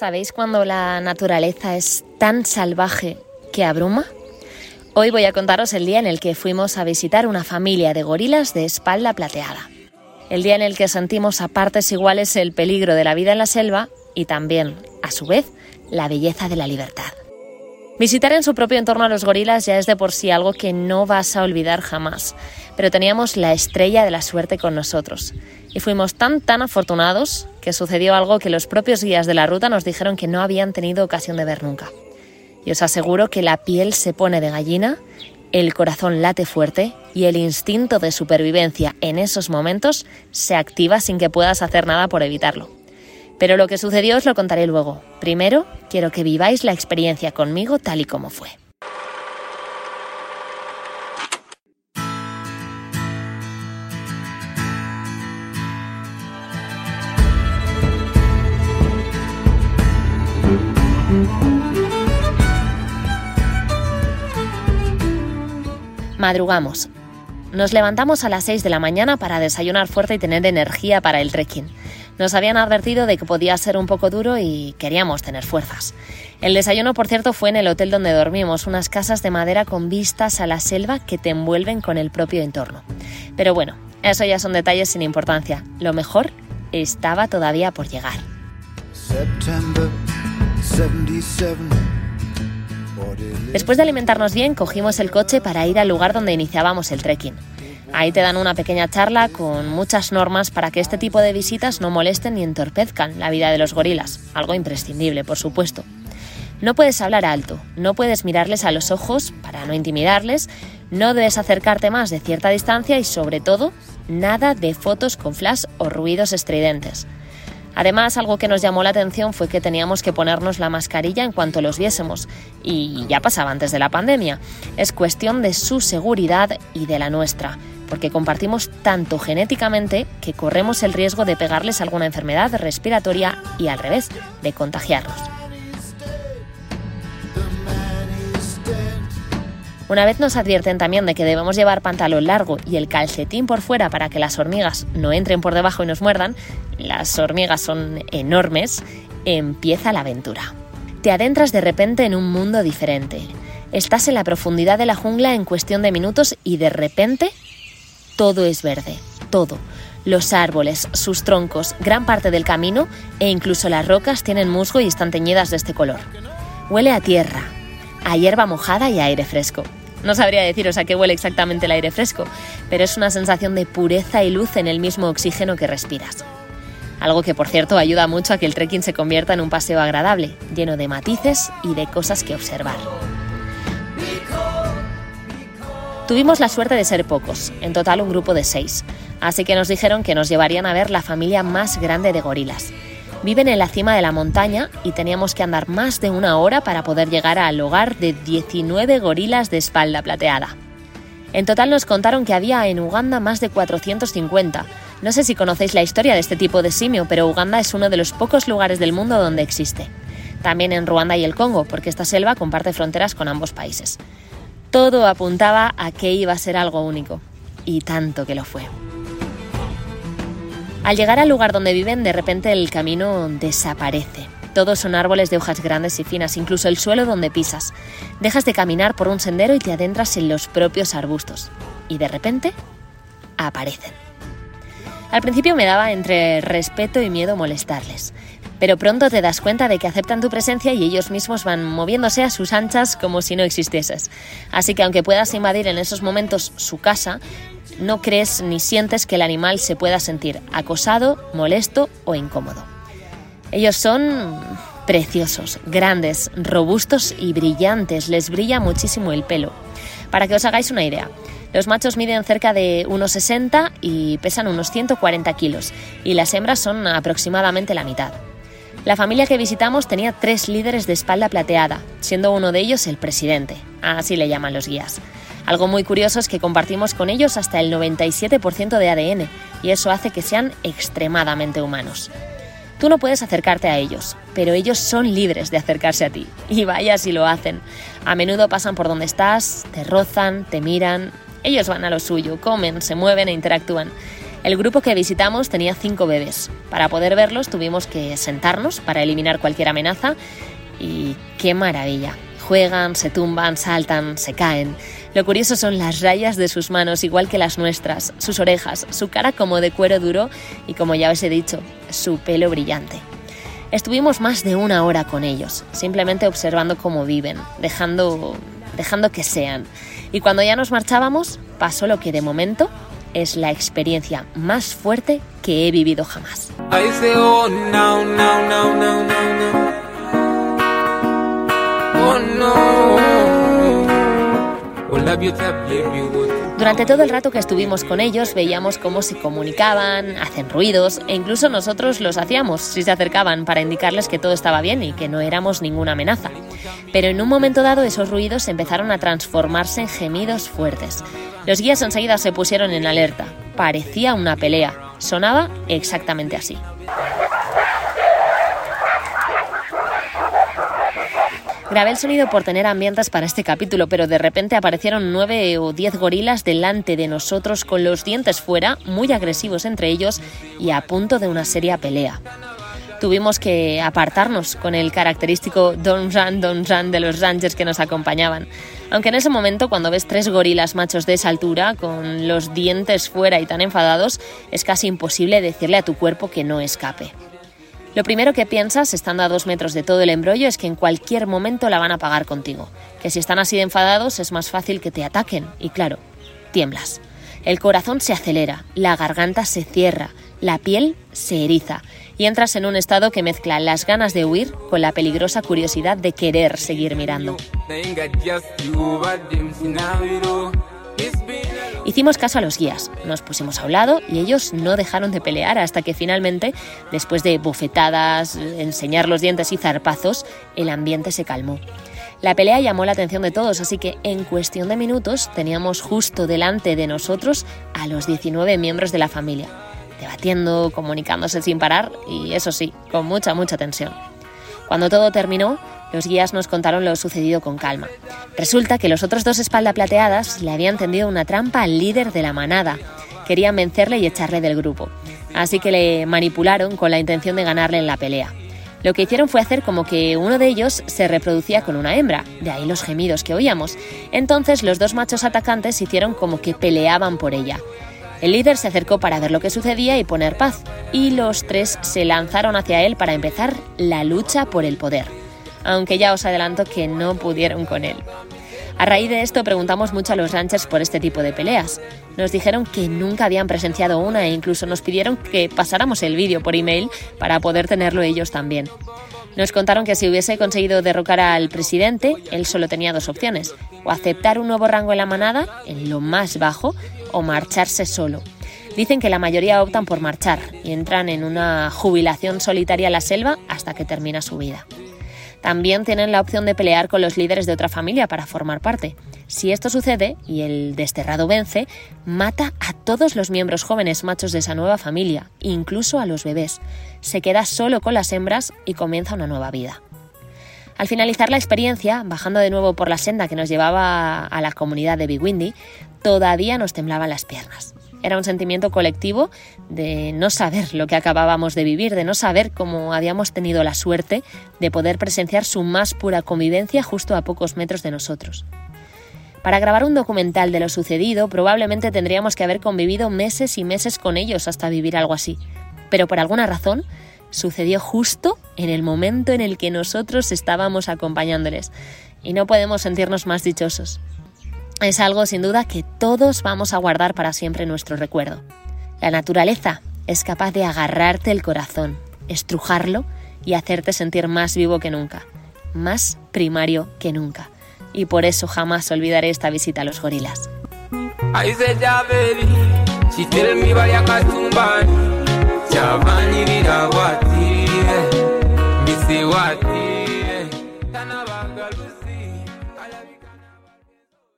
¿Sabéis cuando la naturaleza es tan salvaje que abruma? Hoy voy a contaros el día en el que fuimos a visitar una familia de gorilas de espalda plateada. El día en el que sentimos a partes iguales el peligro de la vida en la selva y también, a su vez, la belleza de la libertad. Visitar en su propio entorno a los gorilas ya es de por sí algo que no vas a olvidar jamás, pero teníamos la estrella de la suerte con nosotros. Y fuimos tan tan afortunados que sucedió algo que los propios guías de la ruta nos dijeron que no habían tenido ocasión de ver nunca. Y os aseguro que la piel se pone de gallina, el corazón late fuerte y el instinto de supervivencia en esos momentos se activa sin que puedas hacer nada por evitarlo. Pero lo que sucedió os lo contaré luego. Primero, quiero que viváis la experiencia conmigo tal y como fue. Madrugamos. Nos levantamos a las 6 de la mañana para desayunar fuerte y tener energía para el trekking. Nos habían advertido de que podía ser un poco duro y queríamos tener fuerzas. El desayuno, por cierto, fue en el hotel donde dormimos, unas casas de madera con vistas a la selva que te envuelven con el propio entorno. Pero bueno, eso ya son detalles sin importancia. Lo mejor estaba todavía por llegar. Después de alimentarnos bien, cogimos el coche para ir al lugar donde iniciábamos el trekking. Ahí te dan una pequeña charla con muchas normas para que este tipo de visitas no molesten ni entorpezcan la vida de los gorilas, algo imprescindible, por supuesto. No puedes hablar alto, no puedes mirarles a los ojos para no intimidarles, no debes acercarte más de cierta distancia y sobre todo, nada de fotos con flash o ruidos estridentes. Además, algo que nos llamó la atención fue que teníamos que ponernos la mascarilla en cuanto los viésemos, y ya pasaba antes de la pandemia. Es cuestión de su seguridad y de la nuestra porque compartimos tanto genéticamente que corremos el riesgo de pegarles alguna enfermedad respiratoria y al revés, de contagiarlos. Una vez nos advierten también de que debemos llevar pantalón largo y el calcetín por fuera para que las hormigas no entren por debajo y nos muerdan, las hormigas son enormes, empieza la aventura. Te adentras de repente en un mundo diferente. Estás en la profundidad de la jungla en cuestión de minutos y de repente todo es verde, todo. Los árboles, sus troncos, gran parte del camino e incluso las rocas tienen musgo y están teñidas de este color. Huele a tierra, a hierba mojada y a aire fresco. No sabría deciros a qué huele exactamente el aire fresco, pero es una sensación de pureza y luz en el mismo oxígeno que respiras. Algo que por cierto ayuda mucho a que el trekking se convierta en un paseo agradable, lleno de matices y de cosas que observar. Tuvimos la suerte de ser pocos, en total un grupo de seis, así que nos dijeron que nos llevarían a ver la familia más grande de gorilas. Viven en la cima de la montaña y teníamos que andar más de una hora para poder llegar al hogar de 19 gorilas de espalda plateada. En total nos contaron que había en Uganda más de 450. No sé si conocéis la historia de este tipo de simio, pero Uganda es uno de los pocos lugares del mundo donde existe. También en Ruanda y el Congo, porque esta selva comparte fronteras con ambos países. Todo apuntaba a que iba a ser algo único, y tanto que lo fue. Al llegar al lugar donde viven, de repente el camino desaparece. Todos son árboles de hojas grandes y finas, incluso el suelo donde pisas. Dejas de caminar por un sendero y te adentras en los propios arbustos. Y de repente, aparecen. Al principio me daba entre respeto y miedo molestarles, pero pronto te das cuenta de que aceptan tu presencia y ellos mismos van moviéndose a sus anchas como si no existieses. Así que aunque puedas invadir en esos momentos su casa, no crees ni sientes que el animal se pueda sentir acosado, molesto o incómodo. Ellos son preciosos, grandes, robustos y brillantes, les brilla muchísimo el pelo. Para que os hagáis una idea, los machos miden cerca de unos 60 y pesan unos 140 kilos, y las hembras son aproximadamente la mitad. La familia que visitamos tenía tres líderes de espalda plateada, siendo uno de ellos el presidente, así le llaman los guías. Algo muy curioso es que compartimos con ellos hasta el 97% de ADN, y eso hace que sean extremadamente humanos. Tú no puedes acercarte a ellos, pero ellos son libres de acercarse a ti. Y vaya si lo hacen. A menudo pasan por donde estás, te rozan, te miran. Ellos van a lo suyo, comen, se mueven e interactúan. El grupo que visitamos tenía cinco bebés. Para poder verlos tuvimos que sentarnos para eliminar cualquier amenaza y qué maravilla. Juegan, se tumban, saltan, se caen. Lo curioso son las rayas de sus manos, igual que las nuestras, sus orejas, su cara como de cuero duro y, como ya os he dicho, su pelo brillante. Estuvimos más de una hora con ellos, simplemente observando cómo viven, dejando, dejando que sean. Y cuando ya nos marchábamos, pasó lo que de momento es la experiencia más fuerte que he vivido jamás. Durante todo el rato que estuvimos con ellos veíamos cómo se comunicaban, hacen ruidos e incluso nosotros los hacíamos si se acercaban para indicarles que todo estaba bien y que no éramos ninguna amenaza. Pero en un momento dado esos ruidos empezaron a transformarse en gemidos fuertes. Los guías enseguida se pusieron en alerta. Parecía una pelea. Sonaba exactamente así. Grabé el sonido por tener ambientes para este capítulo, pero de repente aparecieron nueve o diez gorilas delante de nosotros con los dientes fuera, muy agresivos entre ellos y a punto de una seria pelea. Tuvimos que apartarnos con el característico Don Run, Don Run de los Rangers que nos acompañaban. Aunque en ese momento, cuando ves tres gorilas machos de esa altura, con los dientes fuera y tan enfadados, es casi imposible decirle a tu cuerpo que no escape. Lo primero que piensas, estando a dos metros de todo el embrollo, es que en cualquier momento la van a pagar contigo. Que si están así de enfadados es más fácil que te ataquen. Y claro, tiemblas. El corazón se acelera, la garganta se cierra, la piel se eriza y entras en un estado que mezcla las ganas de huir con la peligrosa curiosidad de querer seguir mirando. Hicimos caso a los guías, nos pusimos a un lado y ellos no dejaron de pelear hasta que finalmente, después de bofetadas, enseñar los dientes y zarpazos, el ambiente se calmó. La pelea llamó la atención de todos, así que en cuestión de minutos teníamos justo delante de nosotros a los 19 miembros de la familia, debatiendo, comunicándose sin parar y eso sí, con mucha, mucha tensión. Cuando todo terminó, los guías nos contaron lo sucedido con calma. Resulta que los otros dos espalda plateadas le habían tendido una trampa al líder de la manada. Querían vencerle y echarle del grupo. Así que le manipularon con la intención de ganarle en la pelea. Lo que hicieron fue hacer como que uno de ellos se reproducía con una hembra, de ahí los gemidos que oíamos. Entonces los dos machos atacantes hicieron como que peleaban por ella. El líder se acercó para ver lo que sucedía y poner paz, y los tres se lanzaron hacia él para empezar la lucha por el poder aunque ya os adelanto que no pudieron con él. A raíz de esto preguntamos mucho a los ranchers por este tipo de peleas. Nos dijeron que nunca habían presenciado una e incluso nos pidieron que pasáramos el vídeo por email para poder tenerlo ellos también. Nos contaron que si hubiese conseguido derrocar al presidente, él solo tenía dos opciones, o aceptar un nuevo rango en la manada, en lo más bajo, o marcharse solo. Dicen que la mayoría optan por marchar y entran en una jubilación solitaria en la selva hasta que termina su vida. También tienen la opción de pelear con los líderes de otra familia para formar parte. Si esto sucede y el desterrado vence, mata a todos los miembros jóvenes machos de esa nueva familia, incluso a los bebés. Se queda solo con las hembras y comienza una nueva vida. Al finalizar la experiencia, bajando de nuevo por la senda que nos llevaba a la comunidad de Big Windy, todavía nos temblaban las piernas. Era un sentimiento colectivo de no saber lo que acabábamos de vivir, de no saber cómo habíamos tenido la suerte de poder presenciar su más pura convivencia justo a pocos metros de nosotros. Para grabar un documental de lo sucedido probablemente tendríamos que haber convivido meses y meses con ellos hasta vivir algo así. Pero por alguna razón sucedió justo en el momento en el que nosotros estábamos acompañándoles. Y no podemos sentirnos más dichosos es algo sin duda que todos vamos a guardar para siempre nuestro recuerdo. La naturaleza es capaz de agarrarte el corazón, estrujarlo y hacerte sentir más vivo que nunca, más primario que nunca. Y por eso jamás olvidaré esta visita a los gorilas.